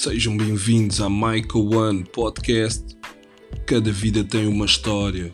Sejam bem-vindos a Michael One Podcast. Cada vida tem uma história.